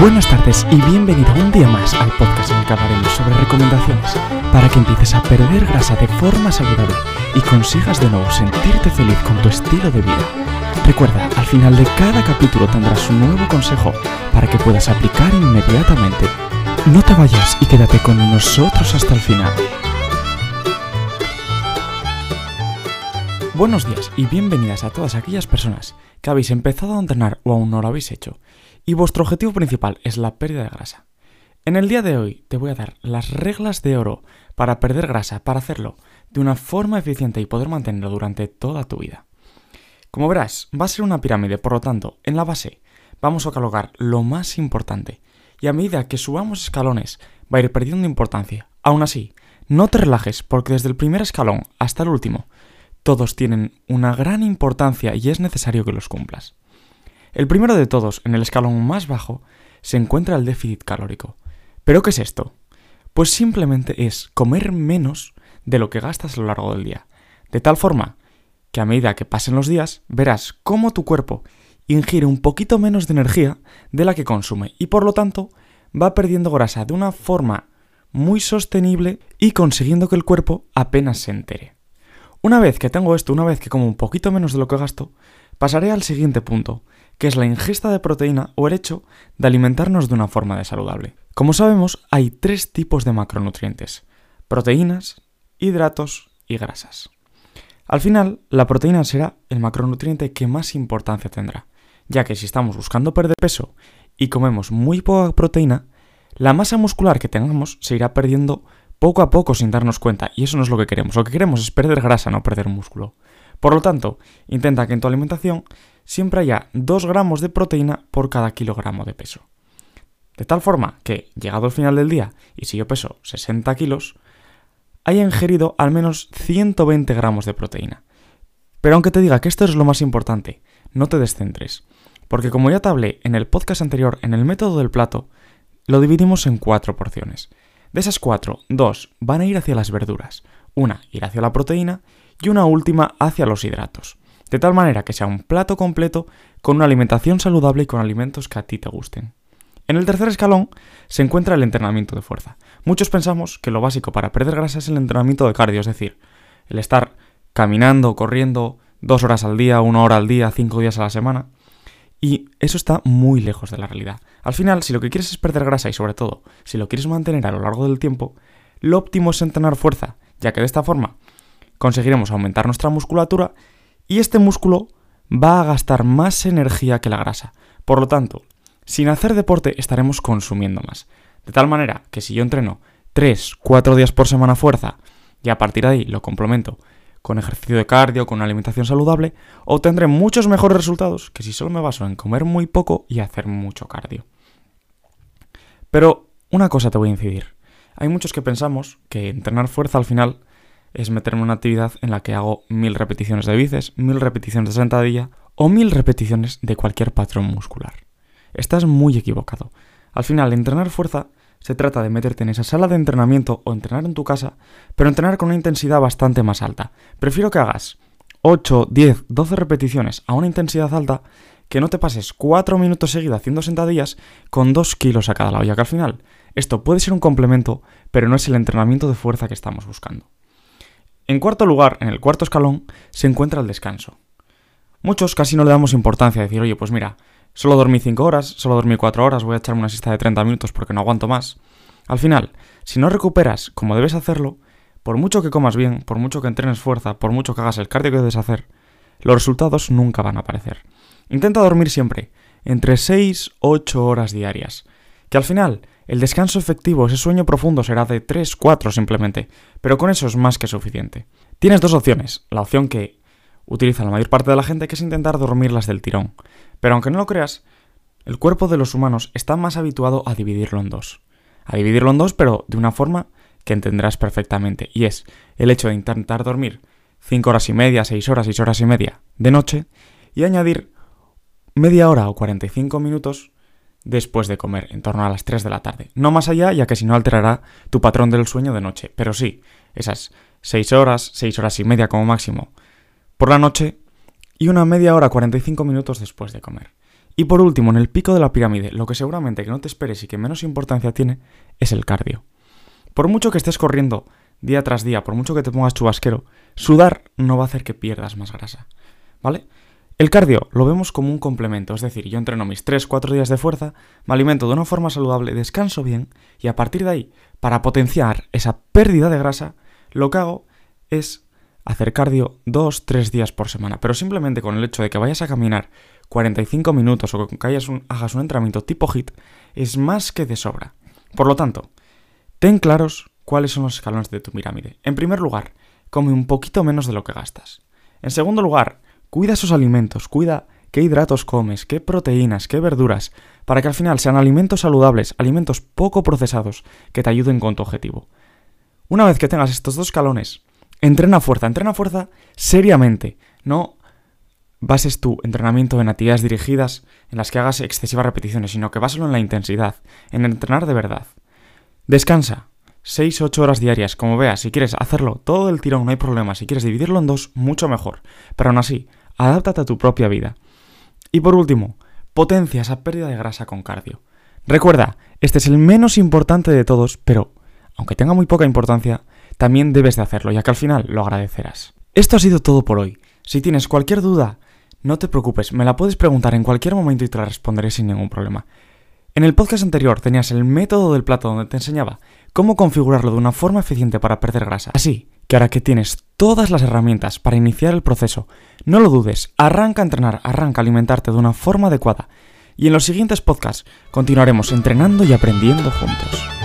Buenas tardes y bienvenido un día más al podcast en el que hablaremos sobre recomendaciones para que empieces a perder grasa de forma saludable y consigas de nuevo sentirte feliz con tu estilo de vida. Recuerda, al final de cada capítulo tendrás un nuevo consejo para que puedas aplicar inmediatamente. No te vayas y quédate con nosotros hasta el final. Buenos días y bienvenidas a todas aquellas personas que habéis empezado a entrenar o aún no lo habéis hecho y vuestro objetivo principal es la pérdida de grasa. En el día de hoy te voy a dar las reglas de oro para perder grasa, para hacerlo de una forma eficiente y poder mantenerlo durante toda tu vida. Como verás, va a ser una pirámide, por lo tanto, en la base vamos a colocar lo más importante y a medida que subamos escalones va a ir perdiendo importancia. Aún así, no te relajes porque desde el primer escalón hasta el último todos tienen una gran importancia y es necesario que los cumplas. El primero de todos, en el escalón más bajo, se encuentra el déficit calórico. ¿Pero qué es esto? Pues simplemente es comer menos de lo que gastas a lo largo del día. De tal forma que a medida que pasen los días, verás cómo tu cuerpo ingiere un poquito menos de energía de la que consume y por lo tanto va perdiendo grasa de una forma muy sostenible y consiguiendo que el cuerpo apenas se entere. Una vez que tengo esto, una vez que como un poquito menos de lo que gasto, pasaré al siguiente punto, que es la ingesta de proteína o el hecho de alimentarnos de una forma de saludable. Como sabemos, hay tres tipos de macronutrientes, proteínas, hidratos y grasas. Al final, la proteína será el macronutriente que más importancia tendrá, ya que si estamos buscando perder peso y comemos muy poca proteína, la masa muscular que tengamos se irá perdiendo poco a poco sin darnos cuenta, y eso no es lo que queremos. Lo que queremos es perder grasa, no perder músculo. Por lo tanto, intenta que en tu alimentación siempre haya 2 gramos de proteína por cada kilogramo de peso. De tal forma que, llegado al final del día, y si yo peso 60 kilos, haya ingerido al menos 120 gramos de proteína. Pero aunque te diga que esto es lo más importante, no te descentres, porque como ya te hablé en el podcast anterior en el método del plato, lo dividimos en cuatro porciones. De esas cuatro, dos van a ir hacia las verduras, una irá hacia la proteína y una última hacia los hidratos. De tal manera que sea un plato completo con una alimentación saludable y con alimentos que a ti te gusten. En el tercer escalón se encuentra el entrenamiento de fuerza. Muchos pensamos que lo básico para perder grasa es el entrenamiento de cardio, es decir, el estar caminando, corriendo dos horas al día, una hora al día, cinco días a la semana. Y eso está muy lejos de la realidad. Al final, si lo que quieres es perder grasa y sobre todo, si lo quieres mantener a lo largo del tiempo, lo óptimo es entrenar fuerza, ya que de esta forma conseguiremos aumentar nuestra musculatura y este músculo va a gastar más energía que la grasa. Por lo tanto, sin hacer deporte estaremos consumiendo más. De tal manera que si yo entreno 3, 4 días por semana fuerza y a partir de ahí lo complemento con ejercicio de cardio, con una alimentación saludable, obtendré muchos mejores resultados que si solo me baso en comer muy poco y hacer mucho cardio. Pero una cosa te voy a incidir. Hay muchos que pensamos que entrenar fuerza al final es meterme en una actividad en la que hago mil repeticiones de bíceps, mil repeticiones de sentadilla o mil repeticiones de cualquier patrón muscular. Estás muy equivocado. Al final, entrenar fuerza se trata de meterte en esa sala de entrenamiento o entrenar en tu casa, pero entrenar con una intensidad bastante más alta. Prefiero que hagas 8, 10, 12 repeticiones a una intensidad alta que no te pases 4 minutos seguidos haciendo sentadillas con 2 kilos a cada lado, ya que al final esto puede ser un complemento, pero no es el entrenamiento de fuerza que estamos buscando. En cuarto lugar, en el cuarto escalón, se encuentra el descanso. Muchos casi no le damos importancia a decir, oye, pues mira, Solo dormí 5 horas, solo dormí 4 horas, voy a echarme una siesta de 30 minutos porque no aguanto más. Al final, si no recuperas como debes hacerlo, por mucho que comas bien, por mucho que entrenes fuerza, por mucho que hagas el cardio que debes hacer, los resultados nunca van a aparecer. Intenta dormir siempre, entre 6 8 horas diarias. Que al final, el descanso efectivo, ese sueño profundo será de 3, 4 simplemente, pero con eso es más que suficiente. Tienes dos opciones, la opción que utiliza la mayor parte de la gente, que es intentar dormirlas del tirón. Pero aunque no lo creas, el cuerpo de los humanos está más habituado a dividirlo en dos. A dividirlo en dos, pero de una forma que entenderás perfectamente. Y es el hecho de intentar dormir 5 horas y media, 6 horas, 6 horas y media de noche y añadir media hora o 45 minutos después de comer, en torno a las 3 de la tarde. No más allá, ya que si no alterará tu patrón del sueño de noche. Pero sí, esas 6 horas, 6 horas y media como máximo por la noche y una media hora 45 minutos después de comer. Y por último, en el pico de la pirámide, lo que seguramente que no te esperes y que menos importancia tiene es el cardio. Por mucho que estés corriendo día tras día, por mucho que te pongas chubasquero, sudar no va a hacer que pierdas más grasa. ¿Vale? El cardio lo vemos como un complemento, es decir, yo entreno mis 3-4 días de fuerza, me alimento de una forma saludable, descanso bien y a partir de ahí, para potenciar esa pérdida de grasa, lo que hago es hacer cardio 2-3 días por semana, pero simplemente con el hecho de que vayas a caminar 45 minutos o que hagas un, entrenamiento tipo HIT es más que de sobra. Por lo tanto, ten claros cuáles son los escalones de tu pirámide. En primer lugar, come un poquito menos de lo que gastas. En segundo lugar, Cuida esos alimentos, cuida qué hidratos comes, qué proteínas, qué verduras, para que al final sean alimentos saludables, alimentos poco procesados, que te ayuden con tu objetivo. Una vez que tengas estos dos escalones, entrena fuerza, entrena fuerza seriamente, no bases tu entrenamiento en actividades dirigidas en las que hagas excesivas repeticiones, sino que básalo en la intensidad, en entrenar de verdad. Descansa, 6-8 horas diarias, como veas, si quieres hacerlo todo el tirón no hay problema, si quieres dividirlo en dos, mucho mejor, pero aún así, adáptate a tu propia vida. Y por último, potencia esa pérdida de grasa con cardio. Recuerda, este es el menos importante de todos, pero, aunque tenga muy poca importancia, también debes de hacerlo, ya que al final lo agradecerás. Esto ha sido todo por hoy. Si tienes cualquier duda, no te preocupes, me la puedes preguntar en cualquier momento y te la responderé sin ningún problema. En el podcast anterior tenías el método del plato donde te enseñaba cómo configurarlo de una forma eficiente para perder grasa. Así que ahora que tienes todas las herramientas para iniciar el proceso, no lo dudes, arranca a entrenar, arranca a alimentarte de una forma adecuada. Y en los siguientes podcasts continuaremos entrenando y aprendiendo juntos.